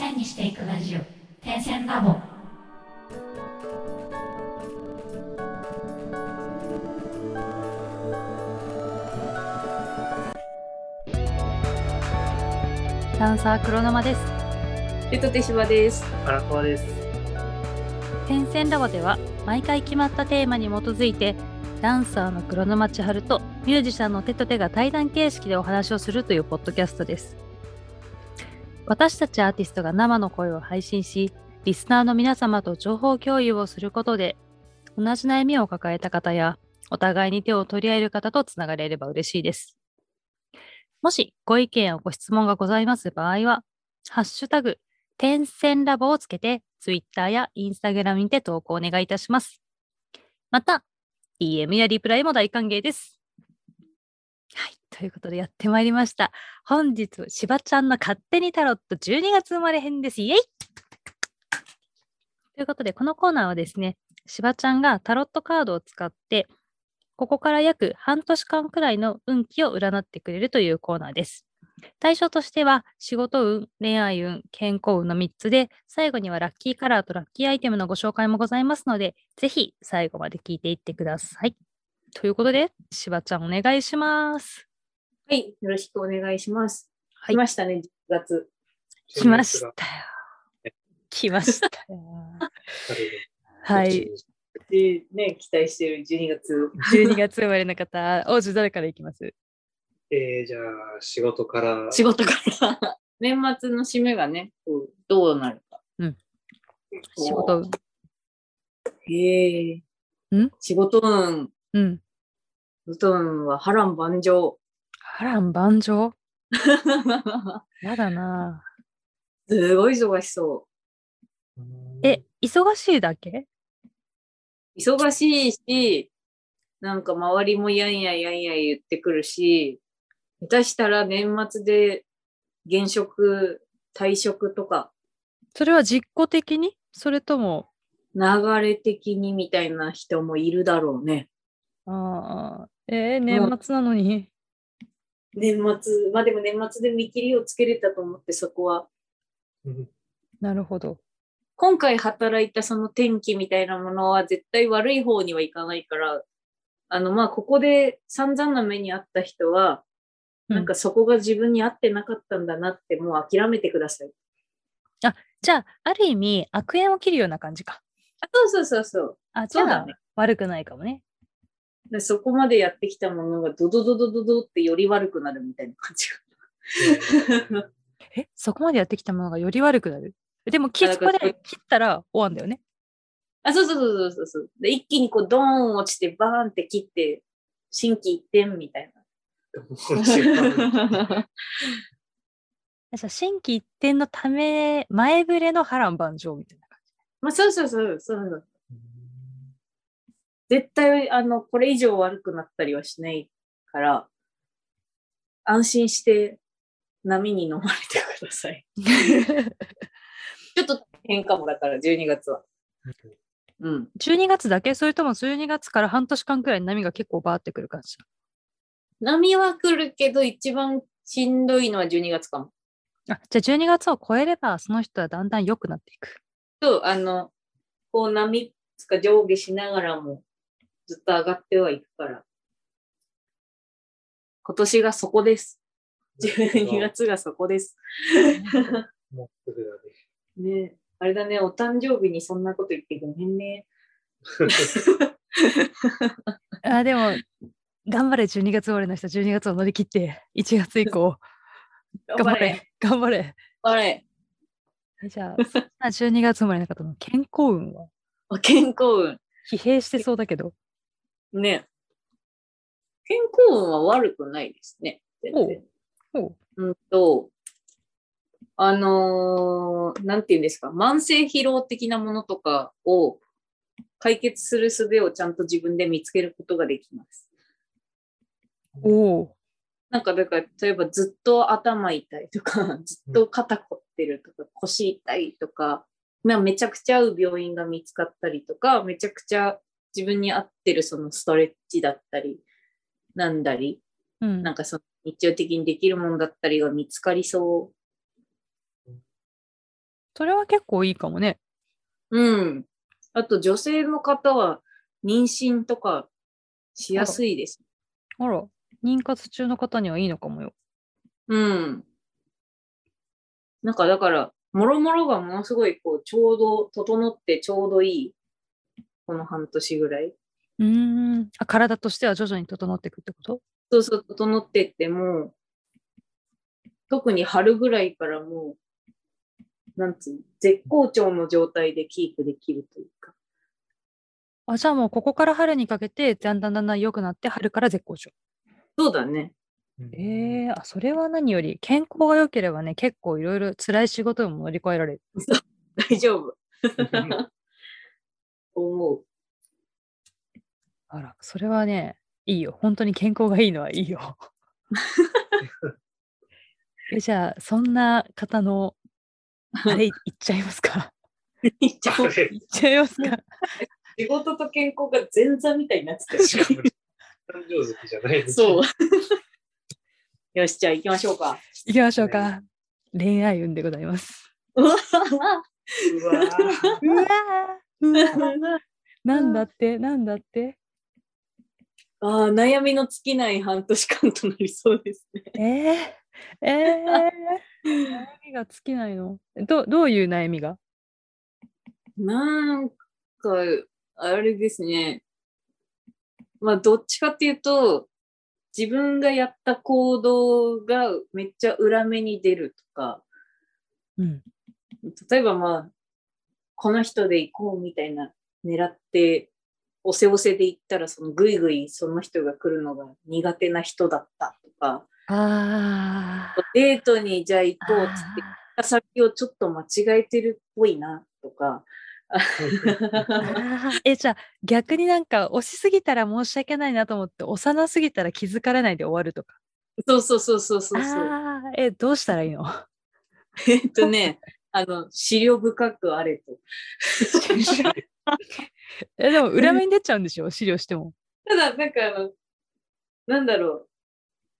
線にしていくラジオ点線ラボダンサー黒沼ですゆとてしばです。荒川です。点線ラボでは毎回決まったテーマに基づいてダンサーの黒沼千春とミュージシャンの手と手が対談形式でお話をするというポッドキャストです私たちアーティストが生の声を配信しリスナーの皆様と情報共有をすることで同じ悩みを抱えた方やお互いに手を取り合える方とつながれれば嬉しいですもしご意見やご質問がございます場合はハッシュタグ点線ラボをつけて、ツイッターやインスタグラムにて投稿お願いいたします。また、DM やリプライも大歓迎です。ということでやってまいりました。本日、しばちゃんの勝手にタロット12月生まれ編です。イエイということで、このコーナーはですね、しばちゃんがタロットカードを使って、ここから約半年間くらいの運気を占ってくれるというコーナーです。対象としては、仕事運、恋愛運、健康運の3つで、最後にはラッキーカラーとラッキーアイテムのご紹介もございますので、ぜひ最後まで聞いていってください。ということで、しばちゃんお願いします。はい、よろしくお願いします。はい来ましたね、10月。来ましたよ。来ましたよ。はい。で、ね、期待してる12月。12月生まれの方、王子誰からいきます？えー、じゃあ、仕事から、仕事から。年末の締めがね、どうなるか。仕事運。へえ。ん？仕事運。うん。仕事運は波乱万丈。波乱万丈？やだなすごい忙しそう。え、忙しいだけ？忙しいし、なんか周りもやんややんや言ってくるし、下手したら年末で現職、退職とか、それは実行的に？それとも、流れ的にみたいな人もいるだろうね。ああ、えー、年末なのに？年末、まあでも年末で見切りをつけれたと思ってそこは。うんなるほど。今回働いたその天気みたいなものは絶対悪い方にはいかないから、あのまあここで散々な目にあった人は、うんなんかそこが自分に合ってなかったんだなってもう諦めてください。じゃあ、ある意味、悪縁を切るような感じか。あそうそうそうそう。あ、じゃあ、悪くないかもね。でそこまでやってきたものがドドドドドドってより悪くなるみたいな感じが。え、そこまでやってきたものがより悪くなる？でも、きそこで切ったら終わんだよね。あ、そうそうそうそうそう。で、一気にこうドーン落ちてバーンって切って、心機一転みたいな。心機一転のため、前触れの波乱万丈みたいな感じ。まあ、そうそうそうそう。絶対、あの、これ以上悪くなったりはしないから、安心して波に飲まれてください。ちょっと変かもだから、12月は。うん。12月だけ？それとも12月から半年間くらい波が結構バーってくる感じ波は来るけど、一番しんどいのは12月かも。あ、じゃあ12月を超えれば、その人はだんだん良くなっていく。と、あの、こう波つか上下しながらもずっと上がってはいくから。今年がそこです。12月がそこです。ね。ねあれだね、お誕生日にそんなこと言ってごめんね。あ、でも、頑張れ、12月終わりの人、12月を乗り切って、1月以降、頑張れ、頑張れ。頑張れ。えじゃあ、そんな12月生まれの方の健康運は？あ健康疲弊してそうだけど、運。ね健康運は悪くないですね。全然。ほうんと、あのーなんて言うんですか、慢性疲労的なものとかを解決する術をちゃんと自分で見つけることができます。うおおなんか、だから、例えばずっと頭痛いとか、ずっと肩凝ってるとか、腰痛いとか、まあ、めちゃくちゃ合う病院が見つかったりとか、めちゃくちゃ自分に合ってるそのストレッチだったり、なんだり、うんなんかその日常的にできるものだったりが見つかりそうそれは結構いいかもね。うん。あと女性の方は妊娠とかしやすいです。あら、妊活中の方にはいいのかもよ。うん。なんかだから、もろもろがものすごいこうちょうど整ってちょうどいい。この半年ぐらい。うーん。あ、体としては徐々に整っていくってこと？そうそう、整ってっても、特に春ぐらいからもう、なんつうの、絶好調の状態でキープできるというか。あ、じゃあもうここから春にかけて、だんだんだんだん良くなって、春から絶好調。そうだね。ええあ、それは何より、健康が良ければね、結構いろいろ辛い仕事も乗り越えられる。大丈夫。思う。あら、それはね、いいよ。本当に健康がいいのはいいよ。えじゃあ、そんな方の、あれ、いっちゃいますか？言っちゃう？いっちゃいますか？仕事と健康が前座みたいになってたよしかも誕生月じゃないですそう。よし、じゃあ行きましょうか。行きましょうか。恋愛運でございます。うわうわ なんだって？なんだって？あー悩みの尽きない半年間となりそうですね。えー、えー、悩みが尽きないの？どどういう悩みが？なんか、あれですね。まあ、どっちかっていうと、自分がやった行動がめっちゃ裏目に出るとか、うん。例えばまあ、この人で行こうみたいな狙って、おせおせで行ったら、そのぐいぐいその人が来るのが苦手な人だったとか、あー。デートにじゃあ行こうっつって、先をちょっと間違えてるっぽいなとか、えじゃあ逆になんか押しすぎたら申し訳ないなと思って押さなすぎたら気づかれないで終わるとか。そうそうそうそうそうそう。えどうしたらいいの？えっとね、あの、資料深くあれと。えでも裏目に出ちゃうんでしょ？資料しても。ただ、なんかあの、なんだろう。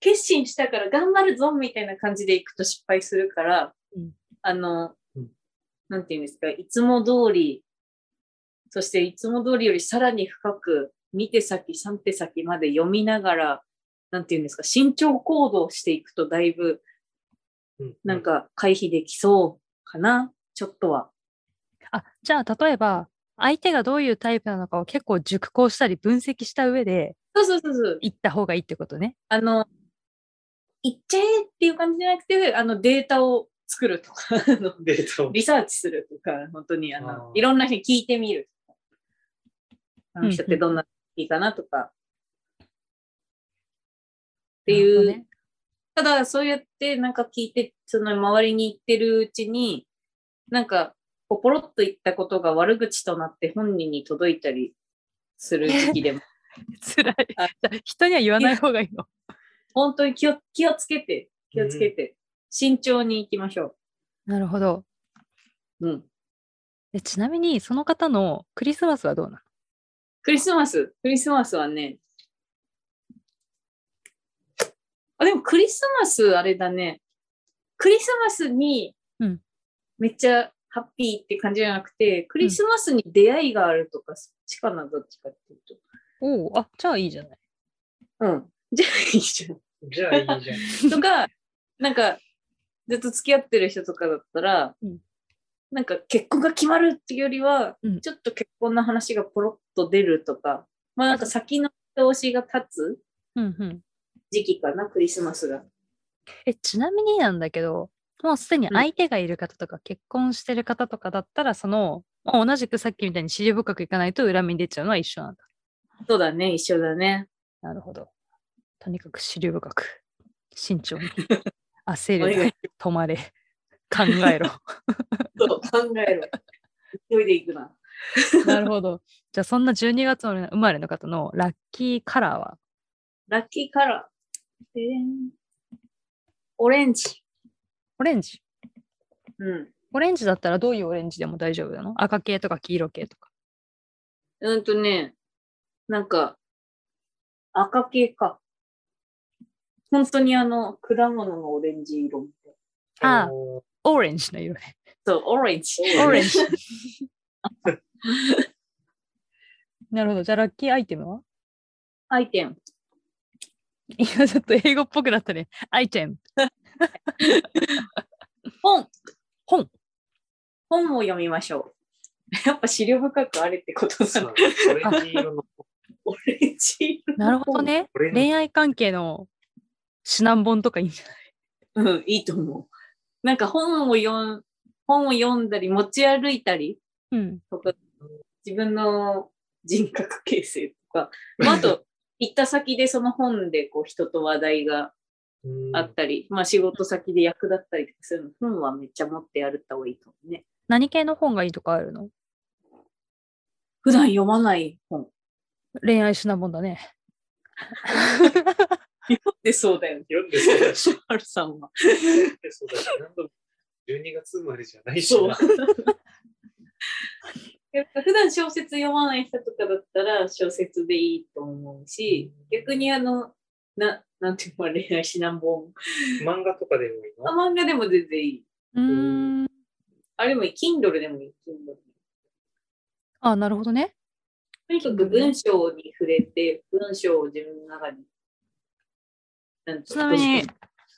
決心したから頑張るぞみたいな感じで行くと失敗するから、うん。あの、うん。なんていうんですか、いつも通り、そしていつも通りよりさらに深く、2手先、3手先まで読みながら、なんていうんですか、慎重行動していくとだいぶ、なんか回避できそうかな、ちょっとは。あじゃあ例えば相手がどういうタイプなのかを結構熟考したり分析した上でそうそうそうそう。行った方がいいってことねあの、行っちゃえっていう感じじゃなくて、あのデータを作るとか、あのデータをリサーチするとか、本当にあのいろんな人に聞いてみるとか。あの人ってどんないいかなとか。っていう、ただそうやってなんか聞いて、その周りに行ってるうちに、なんかポポロッと言ったことが悪口となって本人に届いたりする時期でも、辛い。あじゃあ人には言わない方がいいの？本当に気を気をつけて、気をつけて、慎重に行きましょなるほど。う。うん。えちなみにその方のクリスマスはどうなの？クリスマス、クリスマスはね、あ、でもクリスマスあれだね。クリスマスにうんめっちゃハッピーって感じじゃなくて、クリスマスに出会いがあるとか、そっちかな、どっちかっていうと。おおあじゃあいいじゃないうん。じゃあいいじゃん。じゃあいいじゃん。とか、なんか、ずっと付き合ってる人とかだったら、うんなんか結婚が決まるっていうよりは、うんちょっと結婚の話がポロッと出るとか、まあなんか先の見通しが立つうんうん時期かな、クリスマスが。えちなみになんだけどもうすでに相手がいる方とか結婚してる方とかだったらそのまあ同じくさっきみたいに資料深くいかないと恨みに出ちゃうのは一緒なんだ。そうだね、一緒だね。なるほど。とにかく資料深く。慎重に。焦る。い。止まれ。考えろ。そう、考えろ。急いでいくな。なるほど。じゃあそんな12月生まれの方のラッキーカラーは？ラッキーカラー。オレンジ。オレンジ？うん。オレンジだったらどういうオレンジでも大丈夫なの？赤系とか黄色系とかうんとね、なんか、赤系か。本当にあの、果物のオレンジ色みたいああオレンジの色ね。そう、オレンジ。オレンジ。なるほど。じゃあ、ラッキーアイテムは？アイテム。今ちょっと英語っぽくなったね。アイテム。本。本。本を読みましょう。やっぱ資料深くあれってことな。オレンジ色の。オレンジ色のなるほどね。恋愛関係の指南本とかいいんじゃない？うん、いいと思う。なんか本を読ん本を読んだり持ち歩いたりうん。とか、自分の人格形成とか、まあ、あと、行った先でその本でこう人と話題がうんあったり、まあ仕事先で役立ったりとかするの、本はめっちゃ持ってやるった方がいいかもね。何系の本がいいとかあるの？普段読まない本。恋愛指南本だね。読んでそうだよね。読んでそうだし、シャルさんは。読んでそうだし、何度も12月生まれじゃないし。やっぱ普段小説読まない人とかだったら小説でいいと思うし、逆にあの、ななんていうの恋愛指南本。漫画とかでもいいあの漫画でも全然いい。うーん。あれでもいい。Kindle でもいい。Kindle あ、なるほどね。とにかく文章に触れて、文章を自分の中に。ちなみに、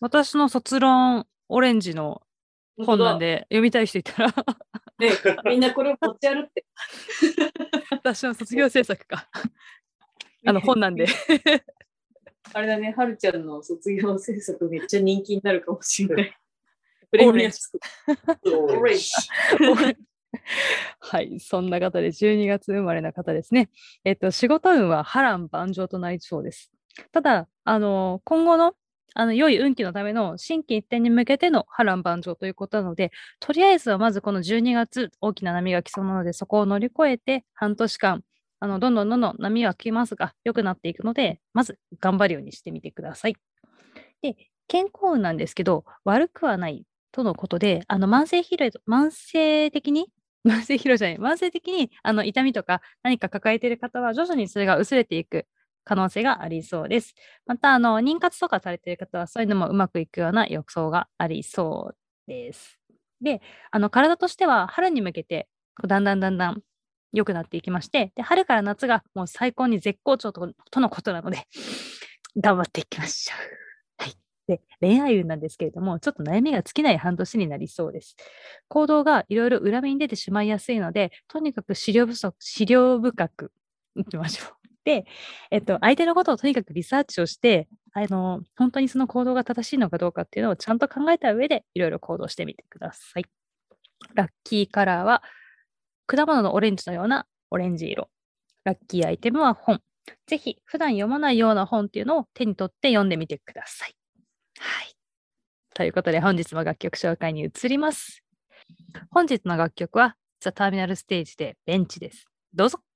私の卒論、オレンジの本なんで、読みたい人いたら、ね、みんなこれを持ち歩って。私の卒業制作か。あの本なんで。あれだね、はるちゃんの卒業制作めっちゃ人気になるかもしれない。プレミアスク。オレンジ。はい、そんな方で12月生まれの方ですね。えっと、仕事運は波乱万丈となりそうです。ただ、あの、今後の、あの、良い運気のための新規一転に向けての波乱万丈ということなので、とりあえずはまずこの12月、大きな波が来そうなので、そこを乗り越えて、半年間、あの、どんどんどんどん波は来ますが、良くなっていくので、まず頑張るようにしてみてください。で、健康運なんですけど、悪くはないとのことで、あの、慢性疲労、慢性的に 慢性疲労じゃない、慢性的にあの痛みとか何か抱えている方は徐々にそれが薄れていく可能性がありそうです。また、あの、妊活とかされている方はそういうのもうまくいくような予想がありそうです。で、あの、体としては春に向けてだんだんだんだん良くなっていきまして、で、春から夏がもう最高に絶好調ととのことなので、頑張っていきましょう。はい。で、恋愛運なんですけれども、ちょっと悩みが尽きない半年になりそうです。行動がいろいろ裏目に出てしまいやすいので、とにかく資料不足、資料深く いきましょう。で、えっと、相手のことをとにかくリサーチをして、あの、本当にその行動が正しいのかどうかっていうのをちゃんと考えた上で、いろいろ行動してみてください。ラッキーカラーは、果物のオレンジのようなオレンジ色。ラッキーアイテムは本。ぜひ、普段読まないような本っていうのを手に取って読んでみてください。はい。ということで、本日も楽曲紹介に移ります。本日の楽曲は、ザ・ターミナルステージでベンチです。どうぞ。「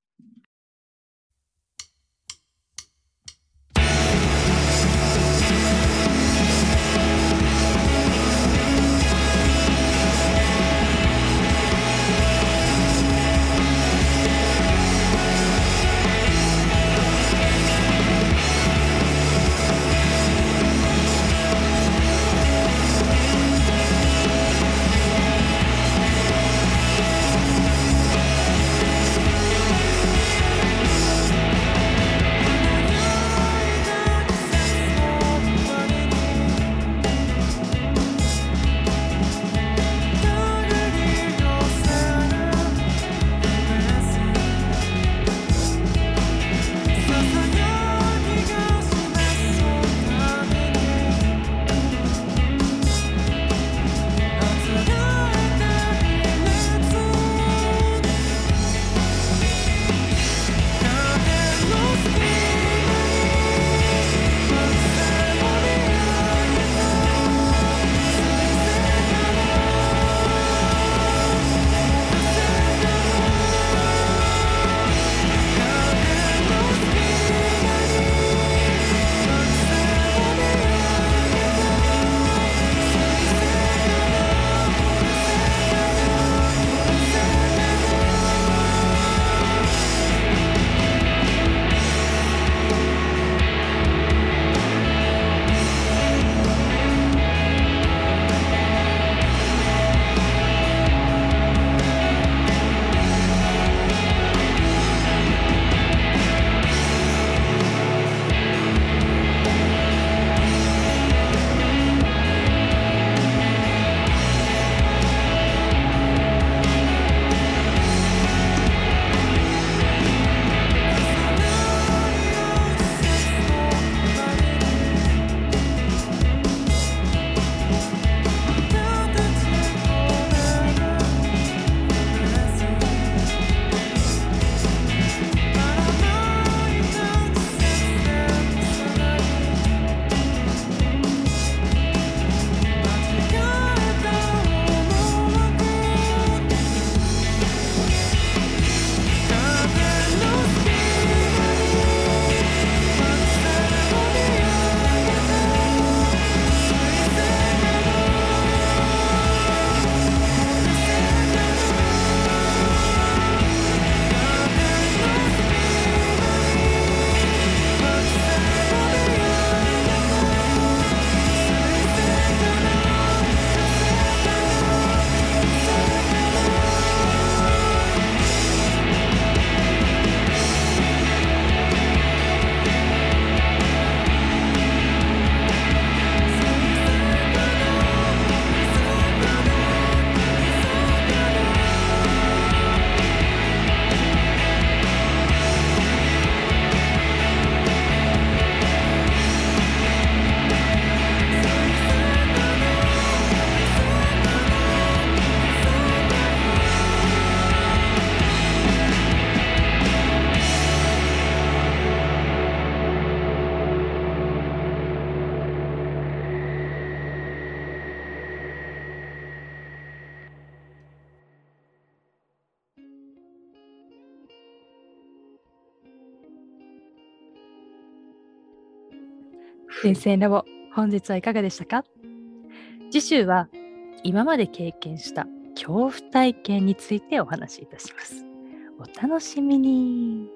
先生ラボ、本日はいかがでしたか？次週は今まで経験した恐怖体験についてお話しいたします。お楽しみに。